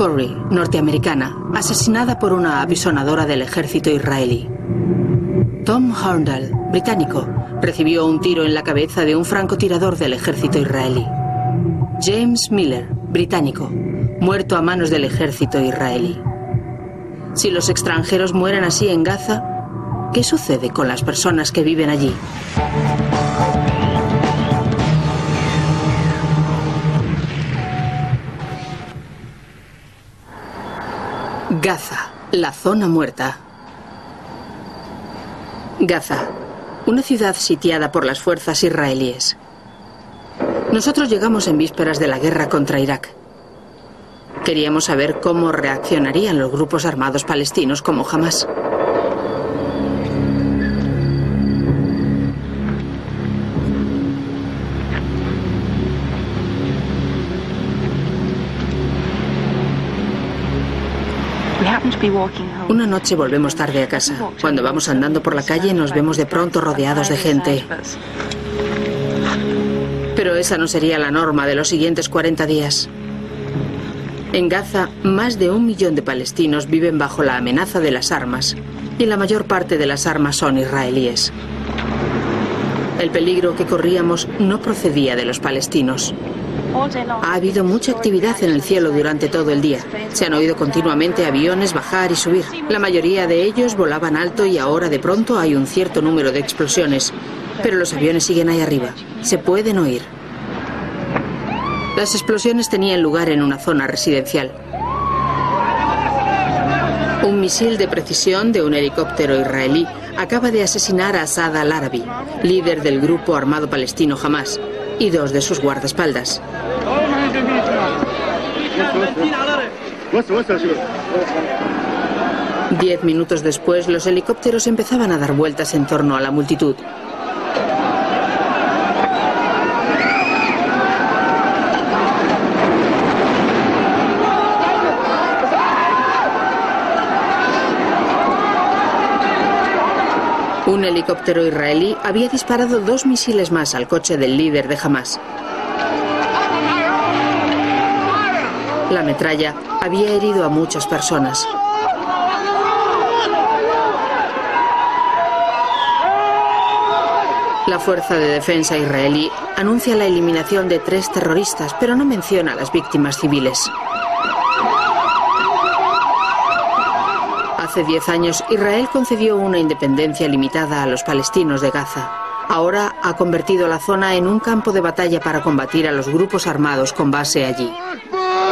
Corey, norteamericana, asesinada por una apisonadora del ejército israelí. Tom Horndal, británico, recibió un tiro en la cabeza de un francotirador del ejército israelí. James Miller, británico, muerto a manos del ejército israelí. Si los extranjeros mueren así en Gaza, ¿qué sucede con las personas que viven allí? Gaza, la zona muerta. Gaza, una ciudad sitiada por las fuerzas israelíes. Nosotros llegamos en vísperas de la guerra contra Irak. Queríamos saber cómo reaccionarían los grupos armados palestinos como Hamas. Una noche volvemos tarde a casa. Cuando vamos andando por la calle nos vemos de pronto rodeados de gente. Pero esa no sería la norma de los siguientes 40 días. En Gaza, más de un millón de palestinos viven bajo la amenaza de las armas, y la mayor parte de las armas son israelíes. El peligro que corríamos no procedía de los palestinos. Ha habido mucha actividad en el cielo durante todo el día. Se han oído continuamente aviones bajar y subir. La mayoría de ellos volaban alto y ahora de pronto hay un cierto número de explosiones. Pero los aviones siguen ahí arriba. Se pueden oír. Las explosiones tenían lugar en una zona residencial. Un misil de precisión de un helicóptero israelí acaba de asesinar a Asad al-Arabi, líder del grupo armado palestino Hamas, y dos de sus guardaespaldas. Diez minutos después, los helicópteros empezaban a dar vueltas en torno a la multitud. Un helicóptero israelí había disparado dos misiles más al coche del líder de Hamas. La metralla había herido a muchas personas. La Fuerza de Defensa israelí anuncia la eliminación de tres terroristas, pero no menciona a las víctimas civiles. Hace diez años, Israel concedió una independencia limitada a los palestinos de Gaza. Ahora ha convertido la zona en un campo de batalla para combatir a los grupos armados con base allí.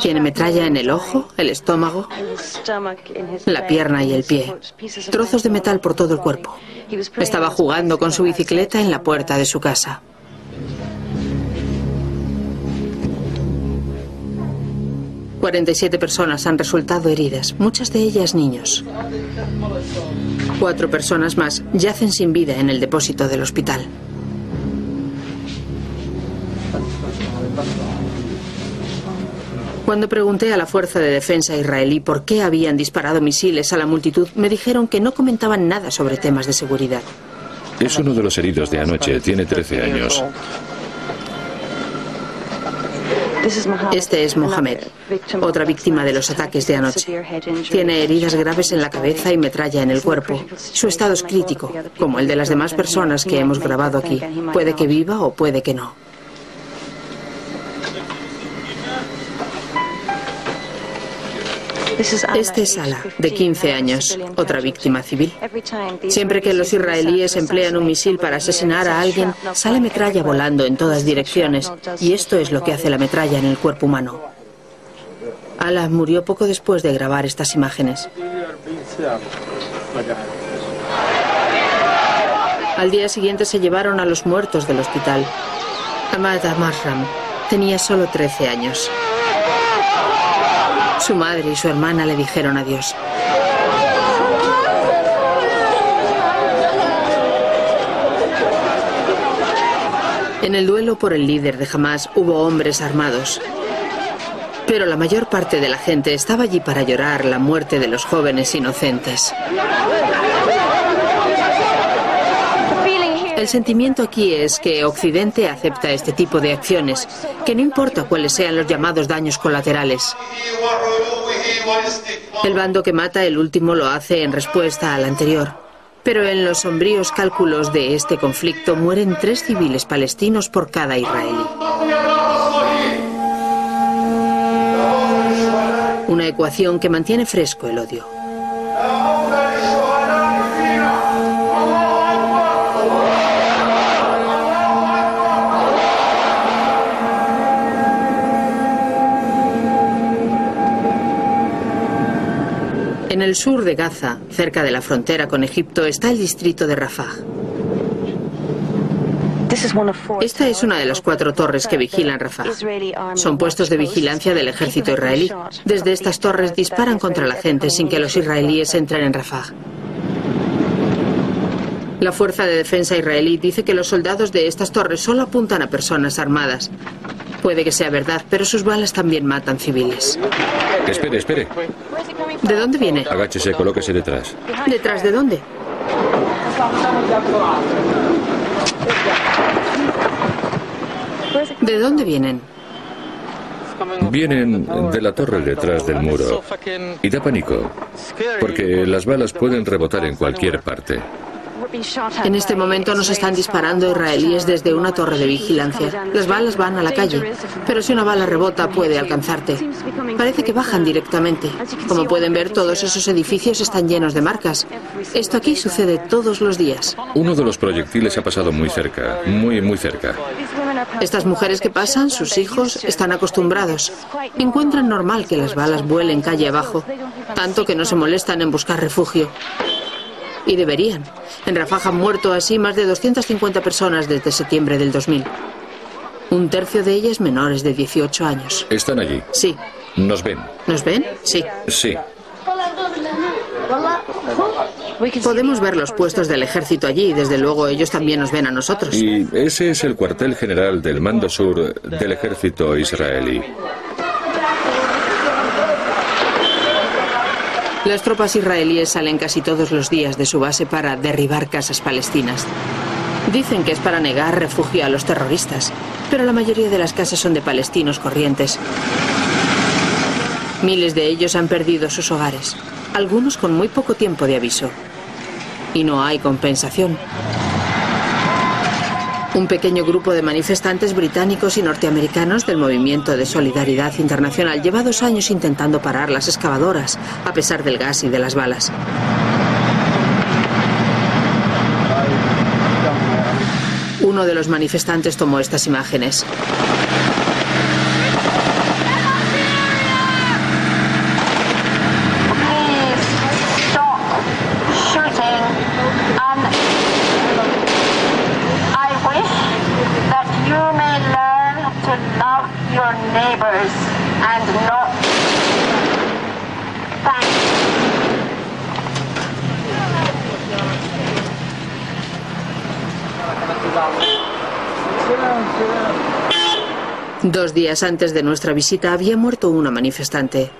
Tiene metralla en el ojo, el estómago, la pierna y el pie. Trozos de metal por todo el cuerpo. Estaba jugando con su bicicleta en la puerta de su casa. ...47 personas han resultado heridas, muchas de ellas niños. Cuatro personas más yacen sin vida en el depósito del hospital. Cuando pregunté a la Fuerza de Defensa israelí por qué habían disparado misiles a la multitud, me dijeron que no comentaban nada sobre temas de seguridad. Es uno de los heridos de anoche, tiene 13 años. Este es Mohamed, otra víctima de los ataques de anoche. Tiene heridas graves en la cabeza y metralla en el cuerpo. Su estado es crítico, como el de las demás personas que hemos grabado aquí. Puede que viva o puede que no. Este es Ala, de 15 años, otra víctima civil. Siempre que los israelíes emplean un misil para asesinar a alguien, sale metralla volando en todas direcciones, y esto es lo que hace la metralla en el cuerpo humano. Ala murió poco después de grabar estas imágenes. Al día siguiente se llevaron a los muertos del hospital. Ahmad Amarram tenía solo 13 años. Su madre y su hermana le dijeron adiós. En el duelo por el líder de Hamas hubo hombres armados. Pero la mayor parte de la gente estaba allí para llorar la muerte de los jóvenes inocentes. El sentimiento aquí es que Occidente acepta este tipo de acciones, que no importa cuáles sean los llamados daños colaterales. El bando que mata el último lo hace en respuesta al anterior. Pero en los sombríos cálculos de este conflicto mueren tres civiles palestinos por cada israelí. Una ecuación que mantiene fresco el odio. En el sur de Gaza, cerca de la frontera con Egipto, está el distrito de Rafah. Esta es una de las cuatro torres que vigilan Rafah. Son puestos de vigilancia del ejército israelí. Desde estas torres disparan contra la gente sin que los israelíes entren en Rafah. La Fuerza de Defensa israelí dice que los soldados de estas torres solo apuntan a personas armadas. Puede que sea verdad, pero sus balas también matan civiles. Espere, espere. ¿De dónde viene? Agáchese, colóquese detrás. ¿Detrás de dónde? ¿De dónde vienen? Vienen de la torre detrás del muro. Y da pánico, porque las balas pueden rebotar en cualquier parte. En este momento nos están disparando israelíes desde una torre de vigilancia. Las balas van a la calle, pero si una bala rebota puede alcanzarte. Parece que bajan directamente. Como pueden ver, todos esos edificios están llenos de marcas. Esto aquí sucede todos los días. Uno de los proyectiles ha pasado muy cerca, muy, muy cerca. Estas mujeres que pasan, sus hijos, están acostumbrados. Encuentran normal que las balas vuelen calle abajo, tanto que no se molestan en buscar refugio. Y deberían. En Rafah han muerto así más de 250 personas desde septiembre del 2000. Un tercio de ellas menores de 18 años. Están allí. Sí. Nos ven. ¿Nos ven? Sí. Sí. Podemos ver los puestos del ejército allí y desde luego ellos también nos ven a nosotros. Y ese es el cuartel general del mando sur del ejército israelí. Las tropas israelíes salen casi todos los días de su base para derribar casas palestinas. Dicen que es para negar refugio a los terroristas, pero la mayoría de las casas son de palestinos corrientes. Miles de ellos han perdido sus hogares, algunos con muy poco tiempo de aviso. Y no hay compensación. Un pequeño grupo de manifestantes británicos y norteamericanos del Movimiento de Solidaridad Internacional lleva dos años intentando parar las excavadoras, a pesar del gas y de las balas. Uno de los manifestantes tomó estas imágenes. Dos días antes de nuestra visita había muerto una manifestante.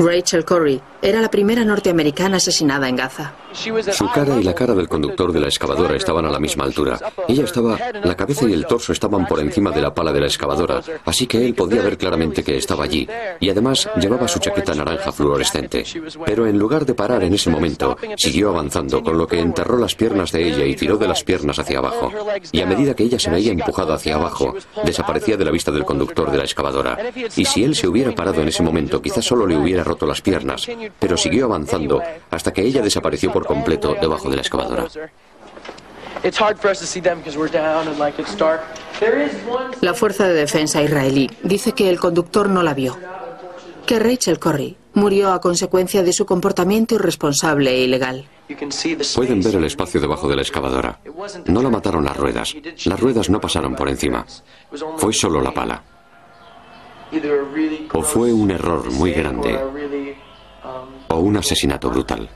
Rachel Corrie era la primera norteamericana asesinada en Gaza. Su cara y la cara del conductor de la excavadora estaban a la misma altura. Ella estaba, la cabeza y el torso estaban por encima de la pala de la excavadora, así que él podía ver claramente que estaba allí. Y además llevaba su chaqueta naranja fluorescente. Pero en lugar de parar en ese momento, siguió avanzando, con lo que enterró las piernas de ella y tiró de las piernas hacia abajo. Y a medida que ella se veía empujada hacia abajo, desaparecía de la vista del conductor de la excavadora. Y si él se hubiera parado en ese momento, quizás solo le hubiera roto las piernas, pero siguió avanzando hasta que ella desapareció por completo debajo de la excavadora. La Fuerza de Defensa israelí dice que el conductor no la vio, que Rachel Corrie murió a consecuencia de su comportamiento irresponsable e ilegal. Pueden ver el espacio debajo de la excavadora. No la mataron las ruedas. Las ruedas no pasaron por encima. Fue solo la pala. O fue un error muy grande o un asesinato brutal.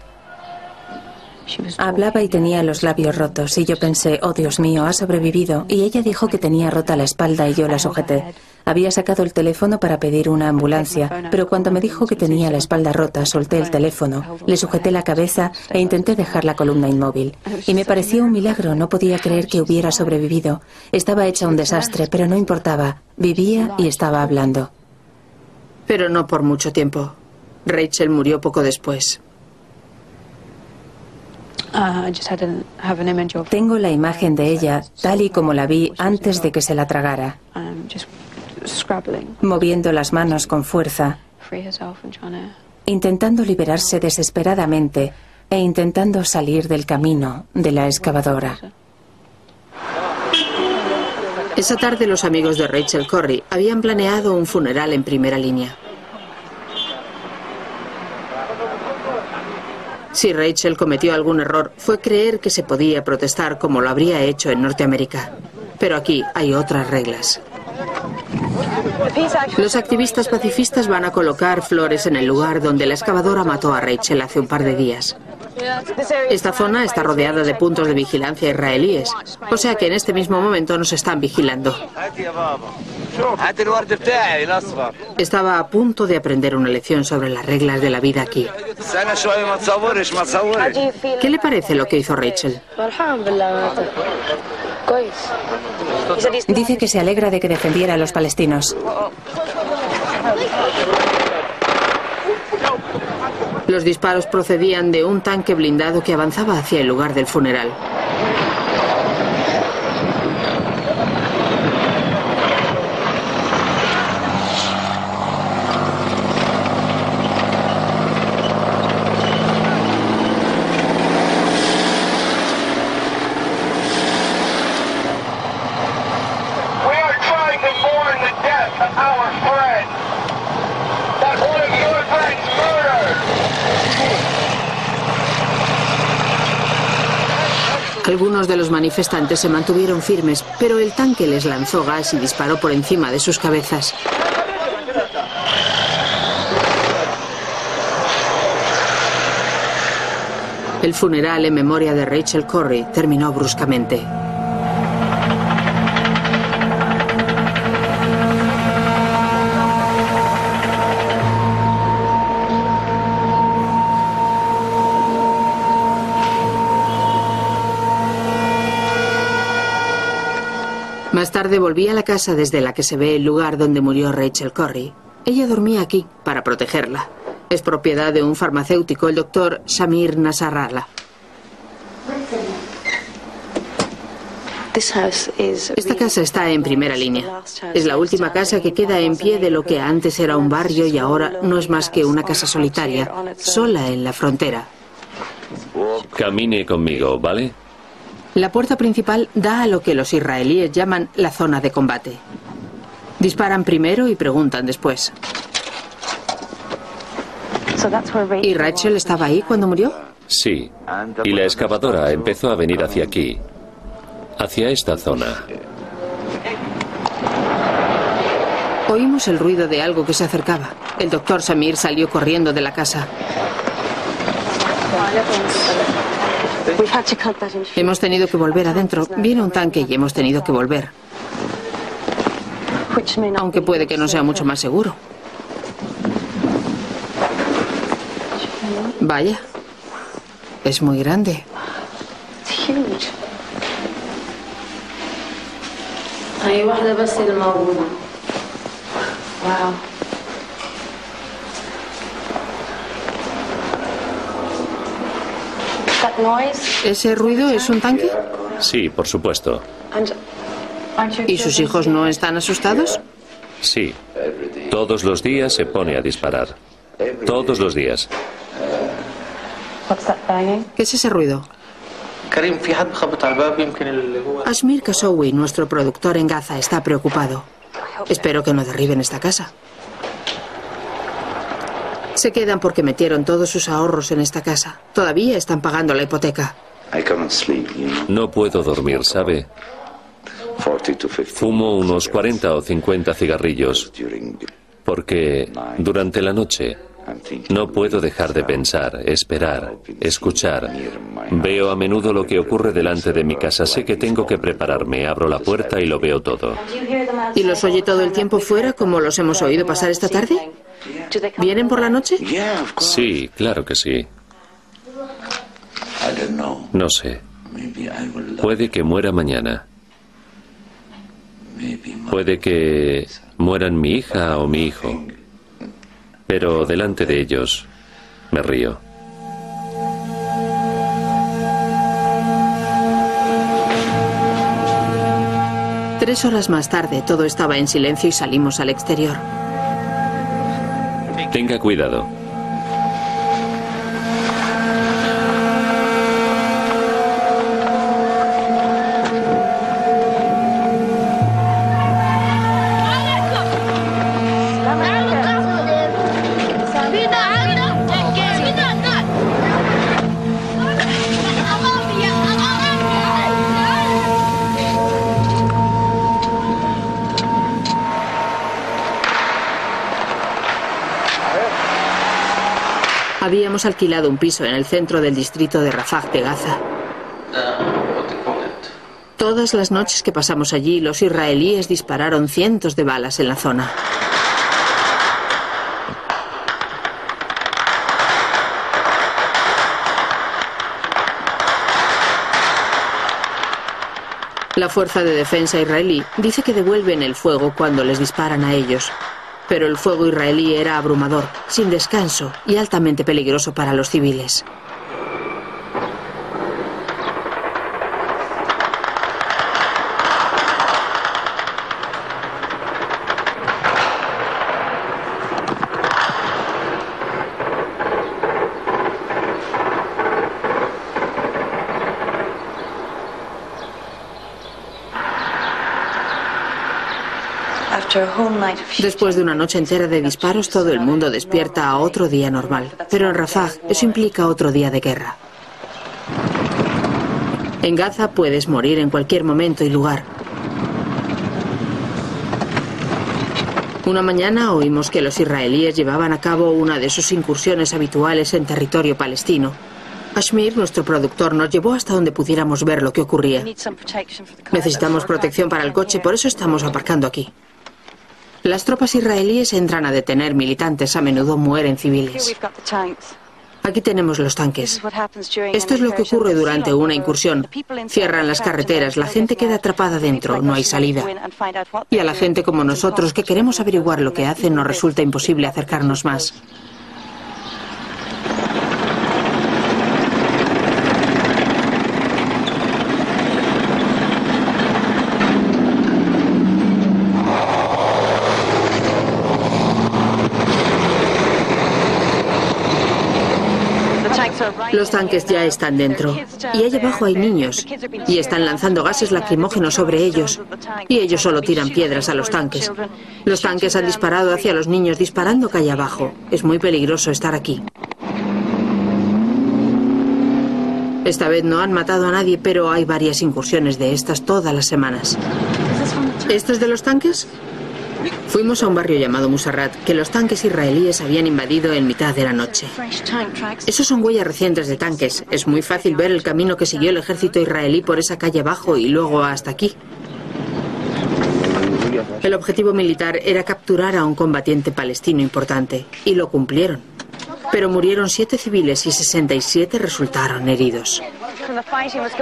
Hablaba y tenía los labios rotos y yo pensé, oh Dios mío, ha sobrevivido. Y ella dijo que tenía rota la espalda y yo la sujeté. Había sacado el teléfono para pedir una ambulancia, pero cuando me dijo que tenía la espalda rota, solté el teléfono, le sujeté la cabeza e intenté dejar la columna inmóvil. Y me pareció un milagro, no podía creer que hubiera sobrevivido. Estaba hecha un desastre, pero no importaba. Vivía y estaba hablando. Pero no por mucho tiempo. Rachel murió poco después. Uh, Tengo la imagen de ella tal y como la vi antes de que se la tragara. Moviendo las manos con fuerza, intentando liberarse desesperadamente e intentando salir del camino de la excavadora. Esa tarde los amigos de Rachel Corrie habían planeado un funeral en primera línea. Si Rachel cometió algún error fue creer que se podía protestar como lo habría hecho en Norteamérica. Pero aquí hay otras reglas. Los activistas pacifistas van a colocar flores en el lugar donde la excavadora mató a Rachel hace un par de días. Esta zona está rodeada de puntos de vigilancia israelíes, o sea que en este mismo momento nos están vigilando. Estaba a punto de aprender una lección sobre las reglas de la vida aquí. ¿Qué le parece lo que hizo Rachel? Dice que se alegra de que defendiera a los palestinos. Los disparos procedían de un tanque blindado que avanzaba hacia el lugar del funeral. De los manifestantes se mantuvieron firmes, pero el tanque les lanzó gas y disparó por encima de sus cabezas. El funeral en memoria de Rachel Corrie terminó bruscamente. Tarde volví a la casa desde la que se ve el lugar donde murió Rachel Corrie. Ella dormía aquí para protegerla. Es propiedad de un farmacéutico, el doctor Samir Nasarrallah. Esta casa está en primera línea. Es la última casa que queda en pie de lo que antes era un barrio y ahora no es más que una casa solitaria, sola en la frontera. Camine conmigo, ¿vale? La puerta principal da a lo que los israelíes llaman la zona de combate. Disparan primero y preguntan después. ¿Y Rachel estaba ahí cuando murió? Sí. Y la excavadora empezó a venir hacia aquí, hacia esta zona. Oímos el ruido de algo que se acercaba. El doctor Samir salió corriendo de la casa. Hemos tenido que volver adentro. Viene un tanque y hemos tenido que volver. Aunque puede que no sea mucho más seguro. Vaya. Es muy grande. Wow. ¿Ese ruido es un tanque? Sí, por supuesto. ¿Y sus hijos no están asustados? Sí. Todos los días se pone a disparar. Todos los días. ¿Qué es ese ruido? Ashmir Kasowi, nuestro productor en Gaza, está preocupado. Espero que no derriben esta casa. Se quedan porque metieron todos sus ahorros en esta casa. Todavía están pagando la hipoteca. No puedo dormir, ¿sabe? Fumo unos 40 o 50 cigarrillos porque durante la noche No puedo dejar de pensar, esperar, escuchar. Veo a menudo lo que ocurre delante de mi casa. Sé que tengo que prepararme. Abro la puerta y lo veo todo. ¿Y los oye todo el tiempo fuera como los hemos oído pasar esta tarde? ¿Vienen por la noche? Sí, claro que sí. No sé. Puede que muera mañana. Puede que mueran mi hija o mi hijo. Pero delante de ellos me río. Tres horas más tarde todo estaba en silencio y salimos al exterior. Tenga cuidado. Alquilado un piso en el centro del distrito de Rafah de Gaza. Todas las noches que pasamos allí, los israelíes dispararon cientos de balas en la zona. La Fuerza de Defensa israelí dice que devuelven el fuego cuando les disparan a ellos. Pero el fuego israelí era abrumador, sin descanso y altamente peligroso para los civiles. Después de una noche entera de disparos, todo el mundo despierta a otro día normal. Pero en Rafah eso implica otro día de guerra. En Gaza puedes morir en cualquier momento y lugar. Una mañana oímos que los israelíes llevaban a cabo una de sus incursiones habituales en territorio palestino. Ashmir, nuestro productor, nos llevó hasta donde pudiéramos ver lo que ocurría. Necesitamos protección para el coche, por eso estamos aparcando aquí. Las tropas israelíes entran a detener militantes, a menudo mueren civiles. Aquí tenemos los tanques. Esto es lo que ocurre durante una incursión. Cierran las carreteras, la gente queda atrapada dentro, no hay salida. Y a la gente como nosotros que queremos averiguar lo que hacen nos resulta imposible acercarnos más. Los tanques ya están dentro. Y allá abajo hay niños. Y están lanzando gases lacrimógenos sobre ellos. Y ellos solo tiran piedras a los tanques. Los tanques han disparado hacia los niños, disparando calle abajo. Es muy peligroso estar aquí. Esta vez no han matado a nadie, pero hay varias incursiones de estas todas las semanas. ¿Esto es de los tanques? Fuimos a un barrio llamado Musarrat que los tanques israelíes habían invadido en mitad de la noche. Esos son huellas recientes de tanques. Es muy fácil ver el camino que siguió el ejército israelí por esa calle abajo y luego hasta aquí. El objetivo militar era capturar a un combatiente palestino importante y lo cumplieron. Pero murieron siete civiles y 67 resultaron heridos.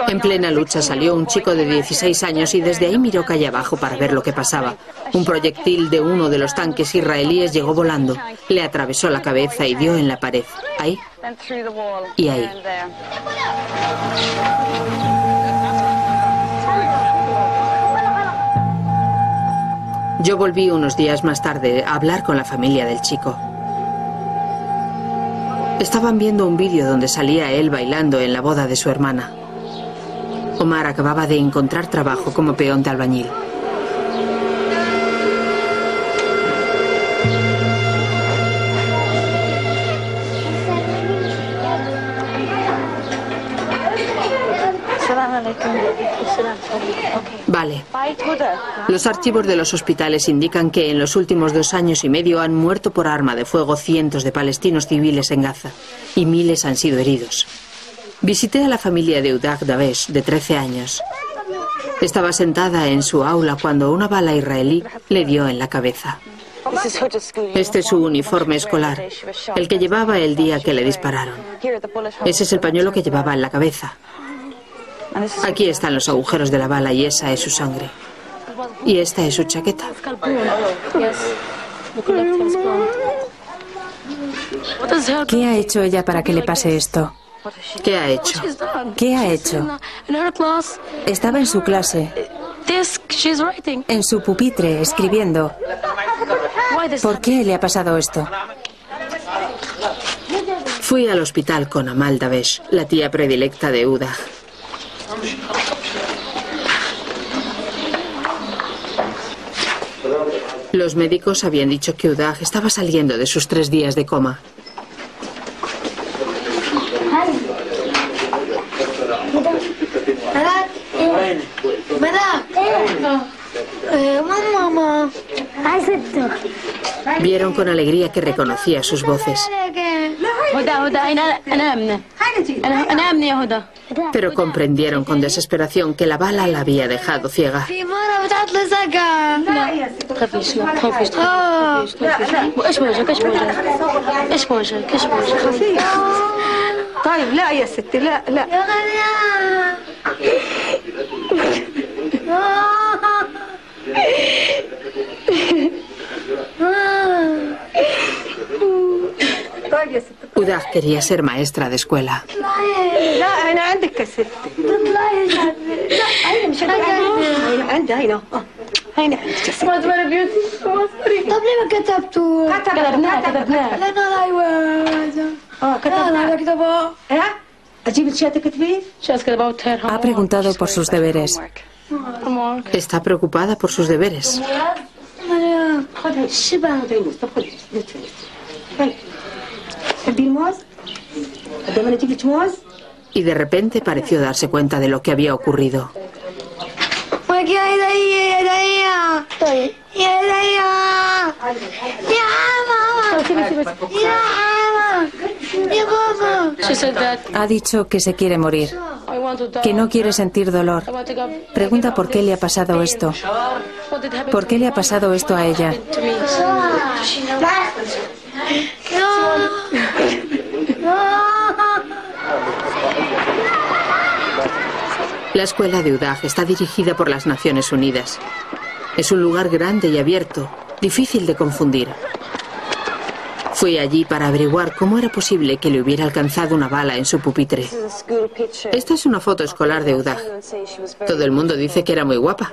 En plena lucha salió un chico de 16 años y desde ahí miró calle abajo para ver lo que pasaba. Un proyectil de uno de los tanques israelíes llegó volando, le atravesó la cabeza y dio en la pared. Ahí y ahí. Yo volví unos días más tarde a hablar con la familia del chico. Estaban viendo un vídeo donde salía él bailando en la boda de su hermana. Omar acababa de encontrar trabajo como peón de albañil. Vale. Los archivos de los hospitales indican que en los últimos dos años y medio han muerto por arma de fuego cientos de palestinos civiles en Gaza y miles han sido heridos. Visité a la familia de Udag Davesh, de 13 años. Estaba sentada en su aula cuando una bala israelí le dio en la cabeza. Este es su uniforme escolar, el que llevaba el día que le dispararon. Ese es el pañuelo que llevaba en la cabeza. Aquí están los agujeros de la bala y esa es su sangre. Y esta es su chaqueta. ¿Qué ha hecho ella para que le pase esto? ¿Qué ha hecho? ¿Qué ha hecho? Estaba en su clase, en su pupitre, escribiendo. ¿Por qué le ha pasado esto? Fui al hospital con Amal Davesh, la tía predilecta de Uda. Los médicos habían dicho que Udag estaba saliendo de sus tres días de coma. Vieron con alegría que reconocía sus voces. Pero comprendieron con desesperación que la bala la había dejado ciega. Udag quería ser maestra de escuela. Ha preguntado por sus deberes. Está preocupada por sus deberes. Y de repente pareció darse cuenta de lo que había ocurrido. Ha dicho que se quiere morir, que no quiere sentir dolor. Pregunta por qué le ha pasado esto. ¿Por qué le ha pasado esto a ella? La escuela de Udag está dirigida por las Naciones Unidas. Es un lugar grande y abierto, difícil de confundir. Fui allí para averiguar cómo era posible que le hubiera alcanzado una bala en su pupitre. Esta es una foto escolar de Udag. Todo el mundo dice que era muy guapa.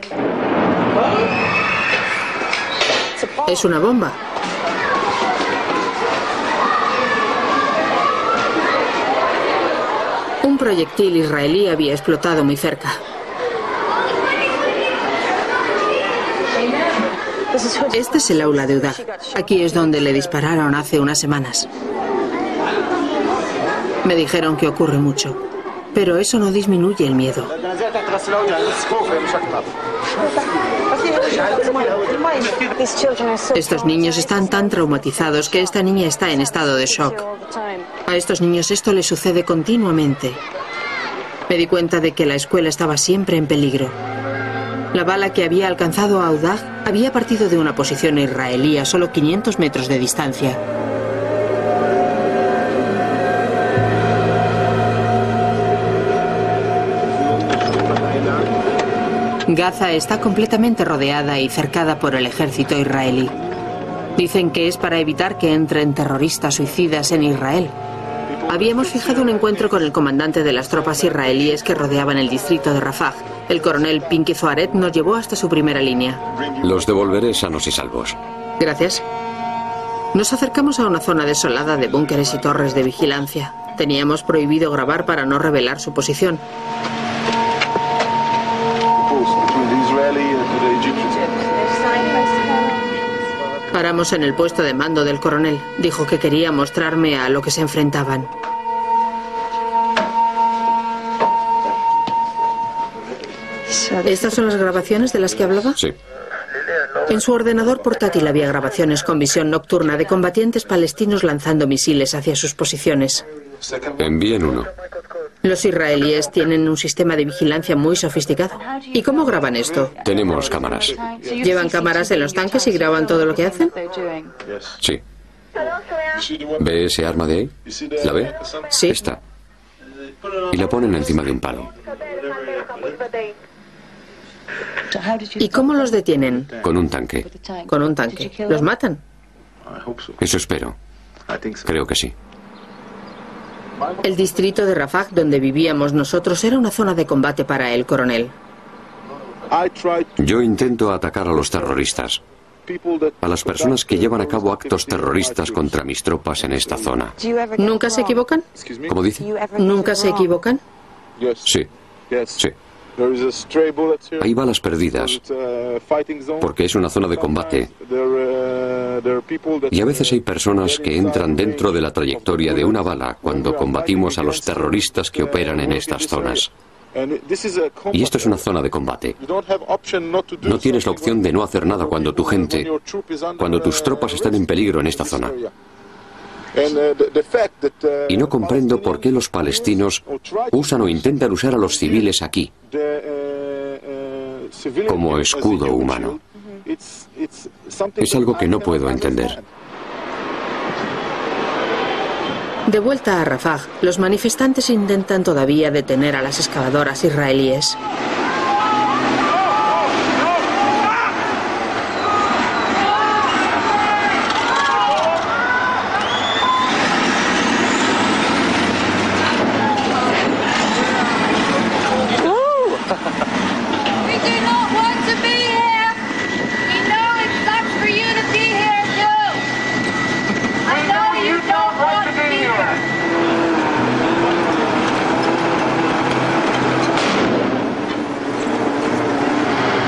Es una bomba. Proyectil israelí había explotado muy cerca. Este es el aula de. Aquí es donde le dispararon hace unas semanas. Me dijeron que ocurre mucho, pero eso no disminuye el miedo. Estos niños están tan traumatizados que esta niña está en estado de shock. A estos niños esto les sucede continuamente. Me di cuenta de que la escuela estaba siempre en peligro. La bala que había alcanzado a Udag había partido de una posición israelí a solo 500 metros de distancia. Gaza está completamente rodeada y cercada por el ejército israelí. Dicen que es para evitar que entren terroristas suicidas en Israel. Habíamos fijado un encuentro con el comandante de las tropas israelíes que rodeaban el distrito de Rafah. El coronel Pinky Zoaret nos llevó hasta su primera línea. Los devolveré sanos y salvos. Gracias. Nos acercamos a una zona desolada de búnkeres y torres de vigilancia. Teníamos prohibido grabar para no revelar su posición. Paramos en el puesto de mando del coronel. Dijo que quería mostrarme a lo que se enfrentaban. ¿Estas son las grabaciones de las que hablaba? Sí. En su ordenador portátil había grabaciones con visión nocturna de combatientes palestinos lanzando misiles hacia sus posiciones. Envíen uno. Los israelíes tienen un sistema de vigilancia muy sofisticado. ¿Y cómo graban esto? Tenemos cámaras. ¿Llevan cámaras en los tanques y graban todo lo que hacen? Sí. ¿Ve ese arma de ahí? ¿La ve? Sí. Esta. Y la ponen encima de un palo. ¿Y cómo los detienen? Con un tanque. Con un tanque. ¿Los matan? Eso espero. Creo que sí. El distrito de Rafah, donde vivíamos nosotros, era una zona de combate para el coronel. Yo intento atacar a los terroristas, a las personas que llevan a cabo actos terroristas contra mis tropas en esta zona. ¿Nunca se equivocan? ¿Cómo dice? ¿Nunca se equivocan? Sí, sí. Hay balas perdidas, porque es una zona de combate. Y a veces hay personas que entran dentro de la trayectoria de una bala cuando combatimos a los terroristas que operan en estas zonas. Y esto es una zona de combate. No tienes la opción de no hacer nada cuando tu gente, cuando tus tropas están en peligro en esta zona. Y no comprendo por qué los palestinos usan o intentan usar a los civiles aquí como escudo humano. Es algo que no puedo entender. De vuelta a Rafah, los manifestantes intentan todavía detener a las excavadoras israelíes. We do not want to be here. We know it sucks for you to be here too. I know you don't want to be here.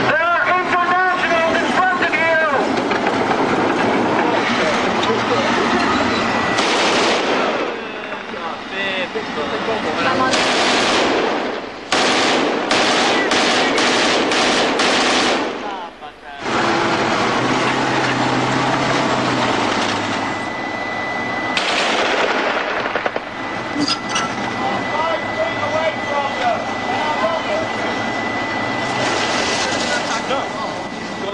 There are internationals in front of you.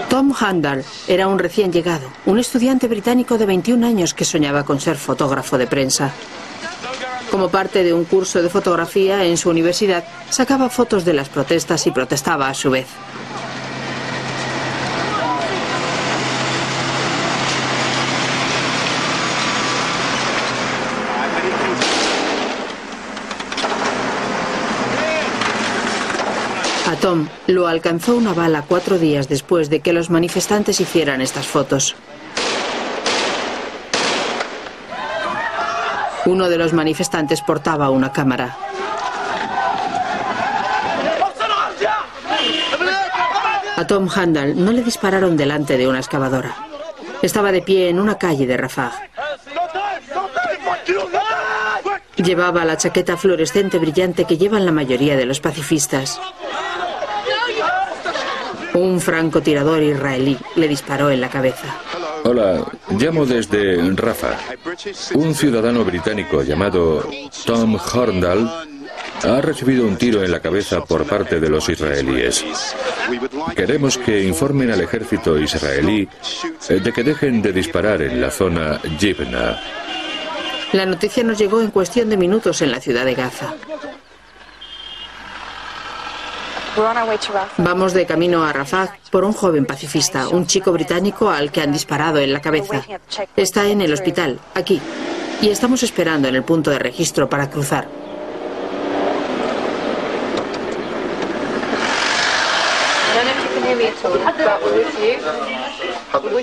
Tom Handal era un recién llegado, un estudiante británico de 21 años que soñaba con ser fotógrafo de prensa. Como parte de un curso de fotografía en su universidad, sacaba fotos de las protestas y protestaba a su vez. A Tom lo alcanzó una bala cuatro días después de que los manifestantes hicieran estas fotos. Uno de los manifestantes portaba una cámara. A Tom Handal no le dispararon delante de una excavadora. Estaba de pie en una calle de Rafah. Llevaba la chaqueta fluorescente brillante que llevan la mayoría de los pacifistas. Un francotirador israelí le disparó en la cabeza. Hola, llamo desde Rafa. Un ciudadano británico llamado Tom Horndal ha recibido un tiro en la cabeza por parte de los israelíes. Queremos que informen al ejército israelí eh, de que dejen de disparar en la zona Yibna. La noticia nos llegó en cuestión de minutos en la ciudad de Gaza. Vamos de camino a Rafah por un joven pacifista, un chico británico al que han disparado en la cabeza. Está en el hospital, aquí, y estamos esperando en el punto de registro para cruzar.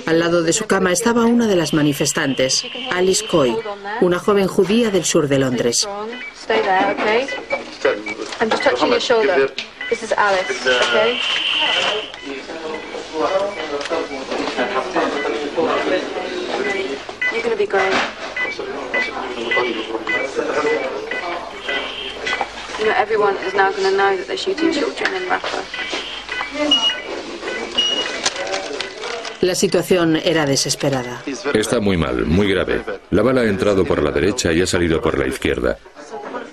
Al lado de su cama estaba una de las manifestantes, Alice Coy, una joven judía del sur de Londres. This is Alice, okay? You're gonna be great. You know, everyone is now gonna know that they're shooting children in Rafah. La situación era desesperada. Está muy mal, muy grave. La bala ha entrado por la derecha y ha salido por la izquierda.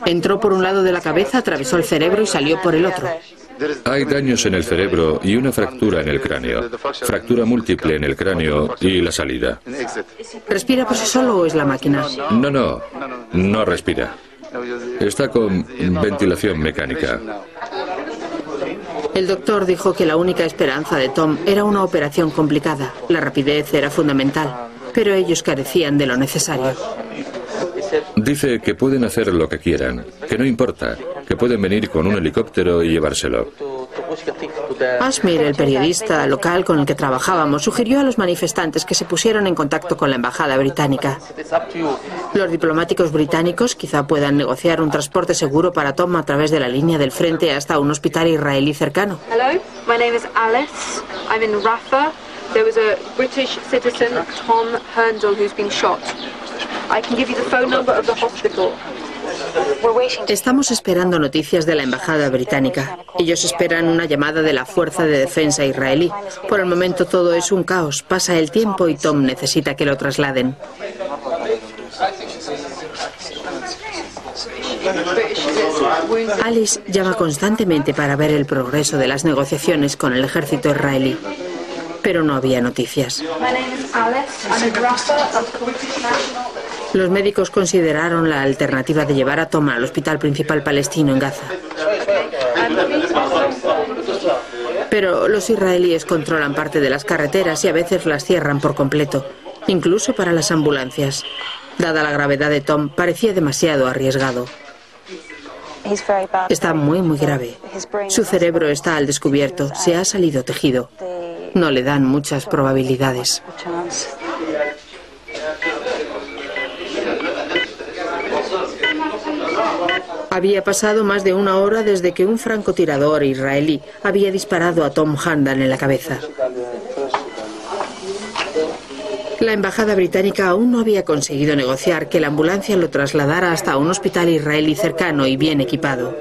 Entró por un lado de la cabeza, atravesó el cerebro y salió por el otro. Hay daños en el cerebro y una fractura en el cráneo. Fractura múltiple en el cráneo y la salida. ¿Respira por sí solo o es la máquina? No, no, no respira. Está con ventilación mecánica. El doctor dijo que la única esperanza de Tom era una operación complicada. La rapidez era fundamental, pero ellos carecían de lo necesario. Dice que pueden hacer lo que quieran, que no importa, que pueden venir con un helicóptero y llevárselo. Ashmir, el periodista local con el que trabajábamos, sugirió a los manifestantes que se pusieran en contacto con la embajada británica. Los diplomáticos británicos quizá puedan negociar un transporte seguro para Tom a través de la línea del frente hasta un hospital israelí cercano. Hello, my name is Alice. I'm in Rafah. There was a British citizen, Tom Herndl, who's been shot. Estamos esperando noticias de la embajada británica. Ellos esperan una llamada de la Fuerza de Defensa israelí. Por el momento todo es un caos. Pasa el tiempo y Tom necesita que lo trasladen. Alice llama constantemente para ver el progreso de las negociaciones con el ejército israelí. Pero no había noticias. Los médicos consideraron la alternativa de llevar a Tom al hospital principal palestino en Gaza. Pero los israelíes controlan parte de las carreteras y a veces las cierran por completo, incluso para las ambulancias. Dada la gravedad de Tom, parecía demasiado arriesgado. Está muy, muy grave. Su cerebro está al descubierto, se ha salido tejido. No le dan muchas probabilidades. Había pasado más de una hora desde que un francotirador israelí había disparado a Tom Handan en la cabeza. La embajada británica aún no había conseguido negociar que la ambulancia lo trasladara hasta un hospital israelí cercano y bien equipado.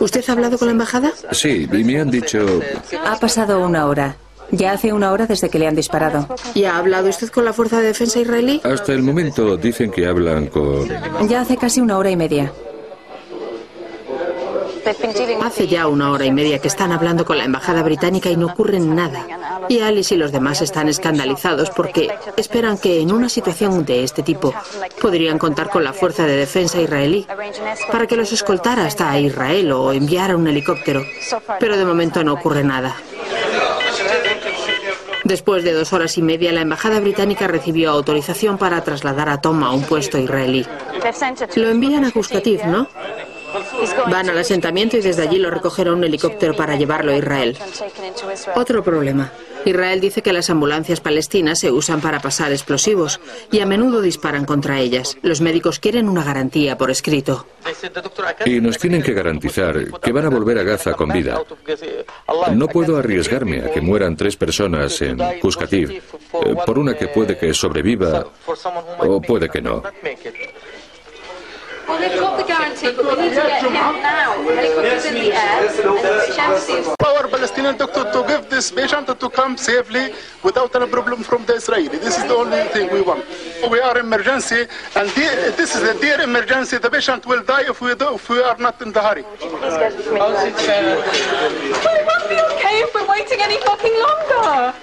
¿Usted ha hablado con la embajada? Sí, y me han dicho... Ha pasado una hora. Ya hace una hora desde que le han disparado. ¿Y ha hablado usted con la Fuerza de Defensa israelí? Hasta el momento dicen que hablan con... Ya hace casi una hora y media. Hace ya una hora y media que están hablando con la embajada británica y no ocurre nada. Y Alice y los demás están escandalizados porque esperan que en una situación de este tipo podrían contar con la fuerza de defensa israelí para que los escoltara hasta Israel o enviara un helicóptero. Pero de momento no ocurre nada. Después de dos horas y media, la embajada británica recibió autorización para trasladar a Tom a un puesto israelí. Lo envían a Guskativ, ¿no? Van al asentamiento y desde allí lo recogerá un helicóptero para llevarlo a Israel. Otro problema. Israel dice que las ambulancias palestinas se usan para pasar explosivos y a menudo disparan contra ellas. Los médicos quieren una garantía por escrito. Y nos tienen que garantizar que van a volver a Gaza con vida. No puedo arriesgarme a que mueran tres personas en Kuskativ, eh, por una que puede que sobreviva o puede que no. Well, they've got the guarantee, but we need to get him now. Helicopters in the air, and the British Embassy is Our Palestinian doctor to give this patient to come safely without any problem from the Israeli. This is the only thing we want. We are emergency, and the- this is a dear emergency. The patient will die if we do, if we are not in the hurry. Well, it won't be okay if we're waiting any fucking longer.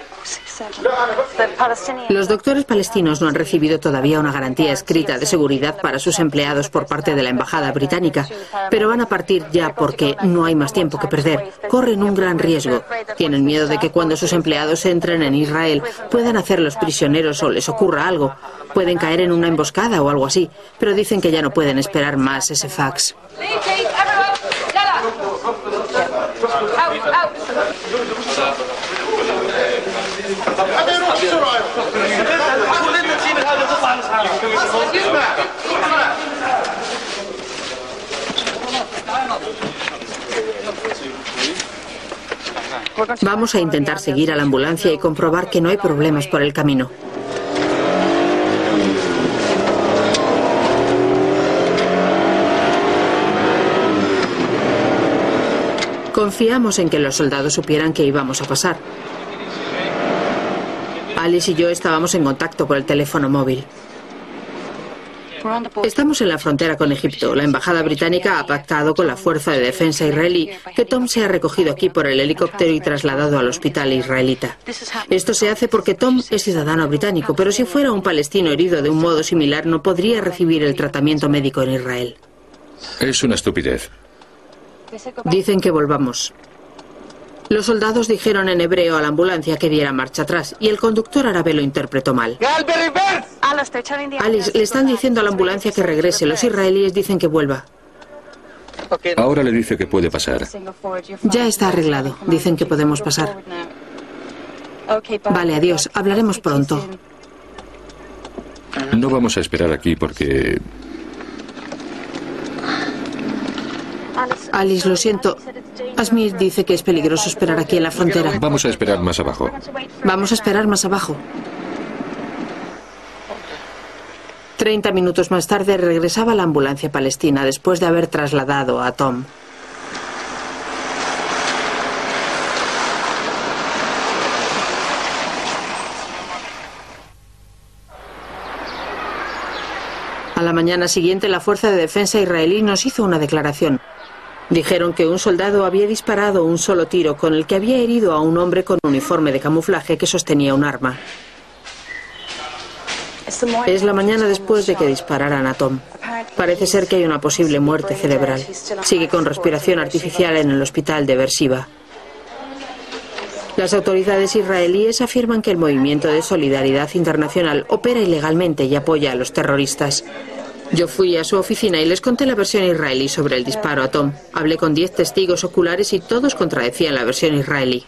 Los doctores palestinos no han recibido todavía una garantía escrita de seguridad para sus empleados por parte de la embajada británica, pero van a partir ya porque no hay más tiempo que perder. Corren un gran riesgo. Tienen miedo de que cuando sus empleados entren en Israel puedan hacerlos prisioneros o les ocurra algo. Pueden caer en una emboscada o algo así, pero dicen que ya no pueden esperar más ese fax. Vamos a intentar seguir a la ambulancia y comprobar que no hay problemas por el camino. Confiamos en que los soldados supieran que íbamos a pasar. Alice y yo estábamos en contacto por el teléfono móvil. Estamos en la frontera con Egipto. La embajada británica ha pactado con la fuerza de defensa israelí que Tom sea recogido aquí por el helicóptero y trasladado al hospital israelita. Esto se hace porque Tom es ciudadano británico, pero si fuera un palestino herido de un modo similar no podría recibir el tratamiento médico en Israel. Es una estupidez. Dicen que volvamos. Los soldados dijeron en hebreo a la ambulancia que diera marcha atrás y el conductor árabe lo interpretó mal. Alice, le están diciendo a la ambulancia que regrese. Los israelíes dicen que vuelva. Ahora le dice que puede pasar. Ya está arreglado. Dicen que podemos pasar. Vale, adiós. Hablaremos pronto. No vamos a esperar aquí porque Alice, lo siento. Asmir dice que es peligroso esperar aquí en la frontera. vamos a esperar más abajo. Vamos a esperar más abajo. Treinta minutos más tarde regresaba la ambulancia palestina después de haber trasladado a Tom. A la mañana siguiente, la Fuerza de Defensa israelí nos hizo una declaración. Dijeron que un soldado había disparado un solo tiro con el que había herido a un hombre con uniforme de camuflaje que sostenía un arma. Es la mañana después de que dispararan a Tom. Parece ser que hay una posible muerte cerebral. Sigue con respiración artificial en el hospital de Beersheba. Las autoridades israelíes afirman que el movimiento de solidaridad internacional opera ilegalmente y apoya a los terroristas. Yo fui a su oficina y les conté la versión israelí sobre el disparo a Tom. Hablé con 10 testigos oculares y todos contradecían la versión israelí.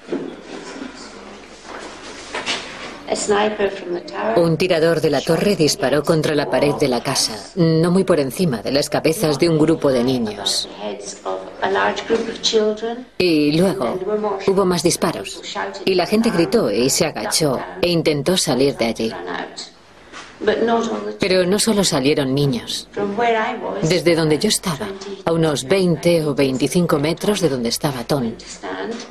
Un tirador de la torre disparó contra la pared de la casa, no muy por encima de las cabezas de un grupo de niños. Y luego hubo más disparos. Y la gente gritó y se agachó e intentó salir de allí. Pero no solo salieron niños. Desde donde yo estaba, a unos 20 o 25 metros de donde estaba Tom,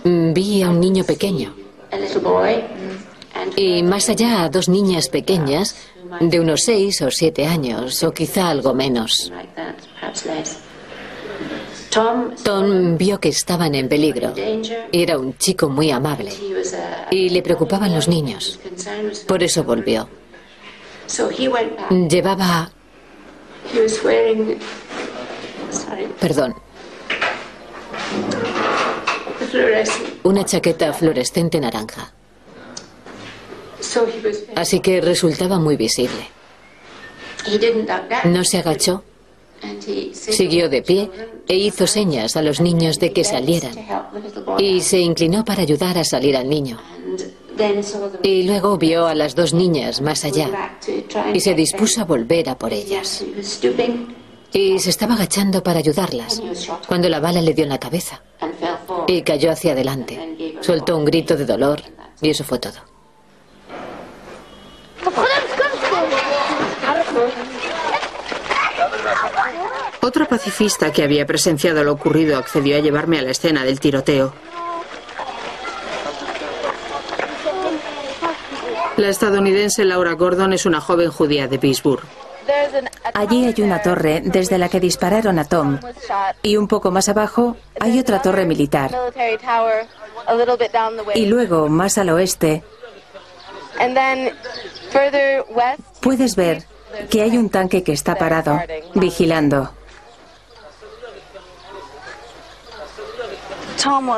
vi a un niño pequeño. Y más allá a dos niñas pequeñas de unos 6 o 7 años, o quizá algo menos. Tom vio que estaban en peligro. Era un chico muy amable. Y le preocupaban los niños. Por eso volvió. Llevaba... Perdón. Una chaqueta fluorescente naranja. Así que resultaba muy visible. No se agachó. Siguió de pie e hizo señas a los niños de que salieran. Y se inclinó para ayudar a salir al niño. Y luego vio a las dos niñas más allá y se dispuso a volver a por ellas. Y se estaba agachando para ayudarlas cuando la bala le dio en la cabeza y cayó hacia adelante. Soltó un grito de dolor y eso fue todo. Otra pacifista que había presenciado lo ocurrido accedió a llevarme a la escena del tiroteo. La estadounidense Laura Gordon es una joven judía de Pittsburgh. Allí hay una torre desde la que dispararon a Tom. Y un poco más abajo hay otra torre militar. Y luego, más al oeste, puedes ver que hay un tanque que está parado, vigilando.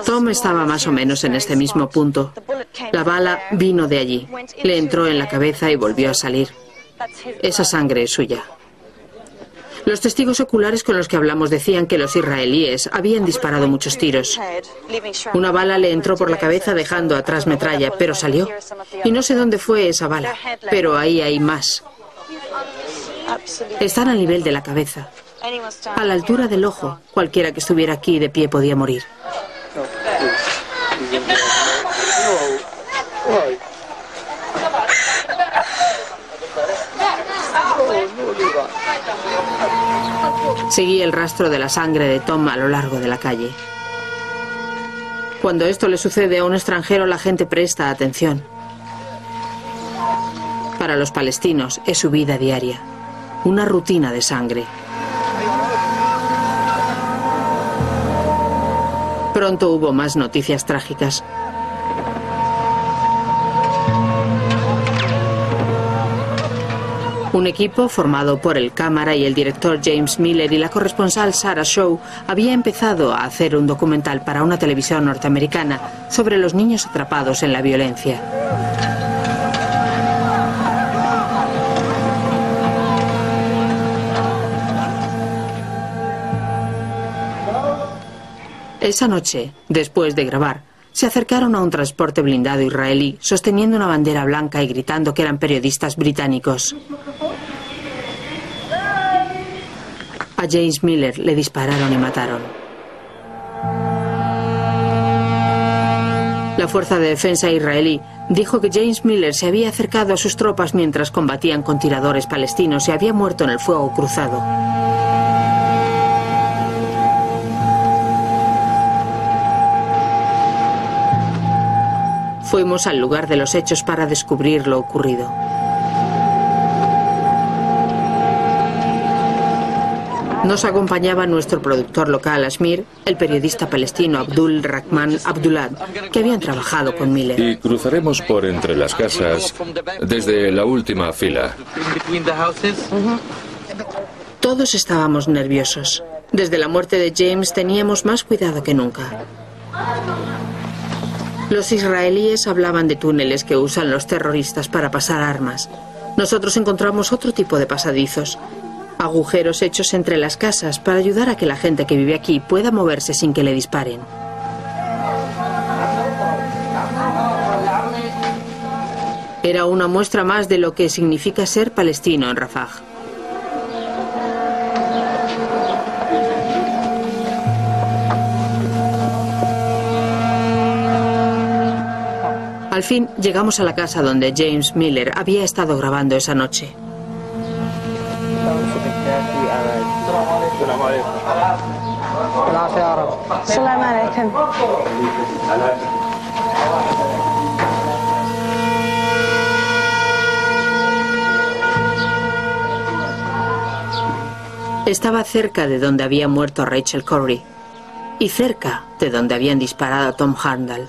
Tom estaba más o menos en este mismo punto. La bala vino de allí, le entró en la cabeza y volvió a salir. Esa sangre es suya. Los testigos oculares con los que hablamos decían que los israelíes habían disparado muchos tiros. Una bala le entró por la cabeza dejando atrás metralla, pero salió. Y no sé dónde fue esa bala, pero ahí hay más. Están al nivel de la cabeza. A la altura del ojo, cualquiera que estuviera aquí de pie podía morir. Seguí el rastro de la sangre de Tom a lo largo de la calle. Cuando esto le sucede a un extranjero, la gente presta atención. Para los palestinos es su vida diaria, una rutina de sangre. Pronto hubo más noticias trágicas. Un equipo formado por el cámara y el director James Miller y la corresponsal Sarah Shaw había empezado a hacer un documental para una televisión norteamericana sobre los niños atrapados en la violencia. Esa noche, después de grabar, se acercaron a un transporte blindado israelí sosteniendo una bandera blanca y gritando que eran periodistas británicos. A James Miller le dispararon y mataron. La Fuerza de Defensa israelí dijo que James Miller se había acercado a sus tropas mientras combatían con tiradores palestinos y había muerto en el fuego cruzado. Fuimos al lugar de los hechos para descubrir lo ocurrido. Nos acompañaba nuestro productor local, Ashmir, el periodista palestino Abdul Rahman Abdullah, que habían trabajado con Miller. Y cruzaremos por entre las casas desde la última fila. Todos estábamos nerviosos. Desde la muerte de James teníamos más cuidado que nunca. Los israelíes hablaban de túneles que usan los terroristas para pasar armas. Nosotros encontramos otro tipo de pasadizos. Agujeros hechos entre las casas para ayudar a que la gente que vive aquí pueda moverse sin que le disparen. Era una muestra más de lo que significa ser palestino en Rafah. Al fin llegamos a la casa donde James Miller había estado grabando esa noche. Estaba cerca de donde había muerto Rachel Corrie y cerca de donde habían disparado a Tom Handel.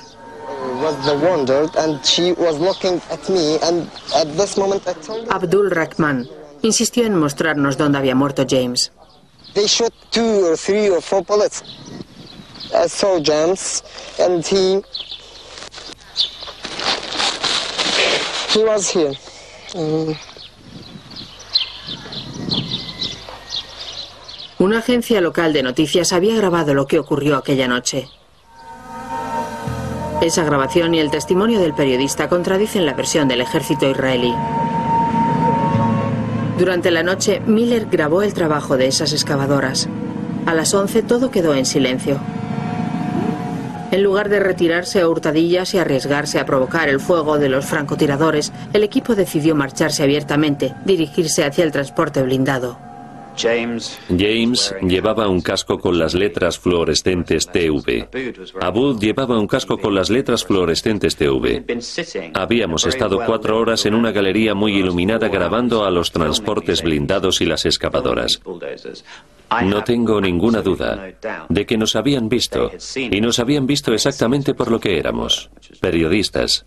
Abdul Rahman insistió en mostrarnos dónde había muerto James. they shot two or three or four bullets. I saw James and he he was here. Una agencia local de noticias había grabado lo que ocurrió aquella noche. Esa grabación y el testimonio del periodista contradicen la versión del ejército israelí. Durante la noche, Miller grabó el trabajo de esas excavadoras. A las 11 todo quedó en silencio. En lugar de retirarse a hurtadillas y arriesgarse a provocar el fuego de los francotiradores, el equipo decidió marcharse abiertamente, dirigirse hacia el transporte blindado. James llevaba un casco con las letras fluorescentes TV. Abud llevaba un casco con las letras fluorescentes TV. Habíamos estado cuatro horas en una galería muy iluminada grabando a los transportes blindados y las excavadoras. No tengo ninguna duda de que nos habían visto y nos habían visto exactamente por lo que éramos, periodistas.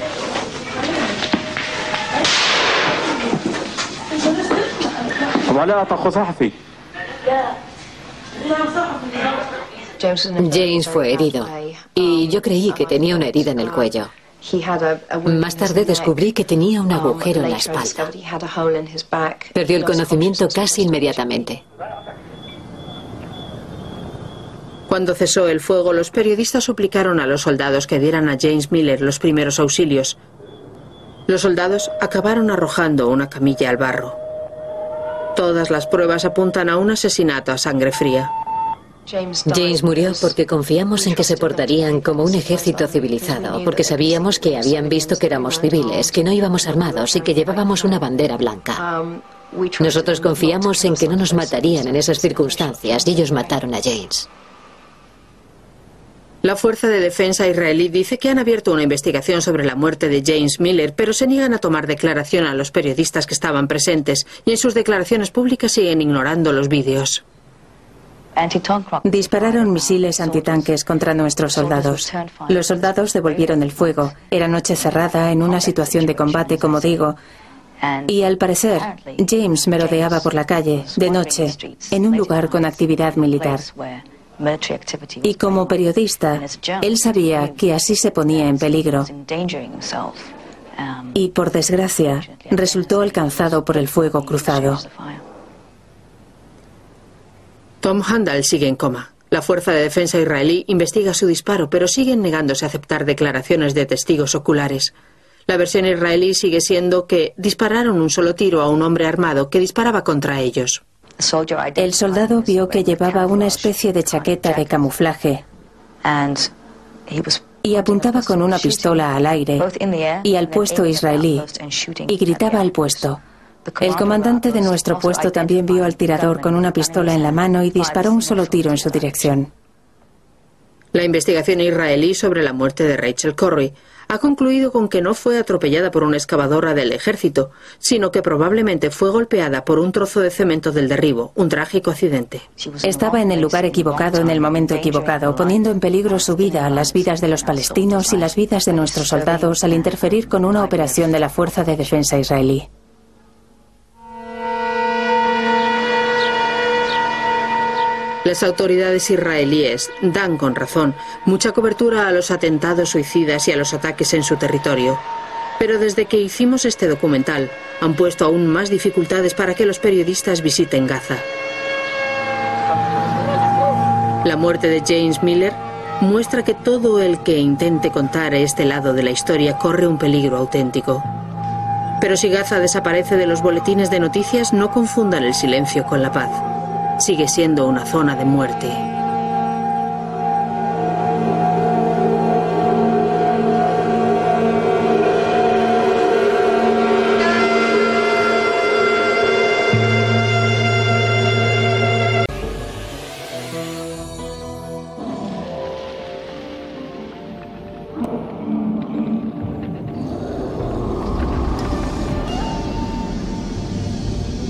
James fue herido y yo creí que tenía una herida en el cuello. Más tarde descubrí que tenía un agujero en la espalda. Perdió el conocimiento casi inmediatamente. Cuando cesó el fuego, los periodistas suplicaron a los soldados que dieran a James Miller los primeros auxilios. Los soldados acabaron arrojando una camilla al barro. Todas las pruebas apuntan a un asesinato a sangre fría. James murió porque confiamos en que se portarían como un ejército civilizado, porque sabíamos que habían visto que éramos civiles, que no íbamos armados y que llevábamos una bandera blanca. Nosotros confiamos en que no nos matarían en esas circunstancias y ellos mataron a James. La Fuerza de Defensa israelí dice que han abierto una investigación sobre la muerte de James Miller, pero se niegan a tomar declaración a los periodistas que estaban presentes y en sus declaraciones públicas siguen ignorando los vídeos. Dispararon misiles antitanques contra nuestros soldados. Los soldados devolvieron el fuego. Era noche cerrada, en una situación de combate, como digo. Y al parecer, James merodeaba por la calle, de noche, en un lugar con actividad militar. Y como periodista, él sabía que así se ponía en peligro. Y por desgracia, resultó alcanzado por el fuego cruzado. Tom Handal sigue en coma. La Fuerza de Defensa israelí investiga su disparo, pero siguen negándose a aceptar declaraciones de testigos oculares. La versión israelí sigue siendo que dispararon un solo tiro a un hombre armado que disparaba contra ellos. El soldado vio que llevaba una especie de chaqueta de camuflaje y apuntaba con una pistola al aire y al puesto israelí y gritaba al puesto. El comandante de nuestro puesto también vio al tirador con una pistola en la mano y disparó un solo tiro en su dirección. La investigación israelí sobre la muerte de Rachel Corrie ha concluido con que no fue atropellada por una excavadora del ejército, sino que probablemente fue golpeada por un trozo de cemento del derribo, un trágico accidente. Estaba en el lugar equivocado en el momento equivocado, poniendo en peligro su vida, las vidas de los palestinos y las vidas de nuestros soldados al interferir con una operación de la Fuerza de Defensa israelí. Las autoridades israelíes dan con razón mucha cobertura a los atentados suicidas y a los ataques en su territorio. Pero desde que hicimos este documental han puesto aún más dificultades para que los periodistas visiten Gaza. La muerte de James Miller muestra que todo el que intente contar este lado de la historia corre un peligro auténtico. Pero si Gaza desaparece de los boletines de noticias, no confundan el silencio con la paz sigue siendo una zona de muerte.